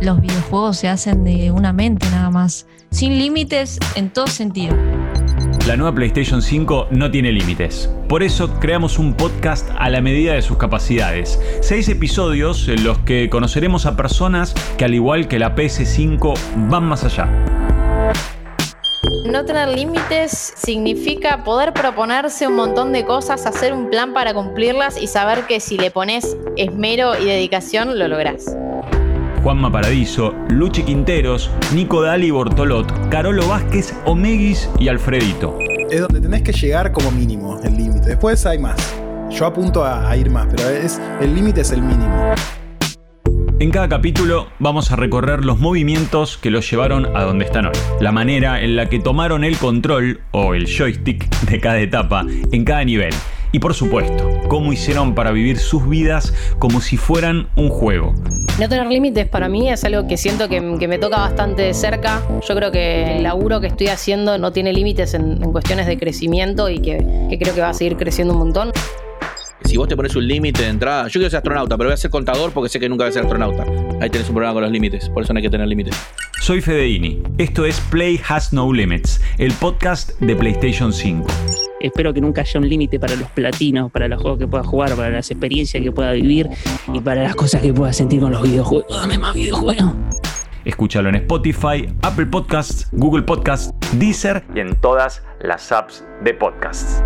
los videojuegos se hacen de una mente nada más, sin límites en todo sentido. La nueva PlayStation 5 no tiene límites. Por eso creamos un podcast a la medida de sus capacidades. Seis episodios en los que conoceremos a personas que al igual que la PS5 van más allá. No tener límites significa poder proponerse un montón de cosas, hacer un plan para cumplirlas y saber que si le pones esmero y dedicación lo lográs. Juanma Paradiso, Luchi Quinteros, Nico Dali Bortolot, Carolo Vázquez, Omeguis y Alfredito. Es donde tenés que llegar como mínimo el límite. Después hay más. Yo apunto a, a ir más, pero es, el límite es el mínimo. En cada capítulo vamos a recorrer los movimientos que los llevaron a donde están hoy, la manera en la que tomaron el control o el joystick de cada etapa en cada nivel y por supuesto, cómo hicieron para vivir sus vidas como si fueran un juego. No tener límites para mí es algo que siento que, me toca bastante de cerca. Yo creo que el laburo que estoy haciendo no tiene límites en, cuestiones de crecimiento y que, que creo que va a seguir creciendo un montón si vos te pones un límite de entrada, yo quiero ser astronauta, pero voy a ser contador porque sé que nunca voy a ser astronauta. Ahí tenés un problema con los límites, por eso no hay que tener límites. Soy Fedeini. Esto es Play Has No Limits, el podcast de PlayStation 5. Espero que nunca haya un límite para los platinos, para los juegos que pueda jugar, para las experiencias que pueda vivir y para las cosas que pueda sentir con los videojuegos. Dame más videojuegos. Escúchalo en Spotify, Apple Podcasts, Google Podcasts, Deezer y en todas las apps de podcasts.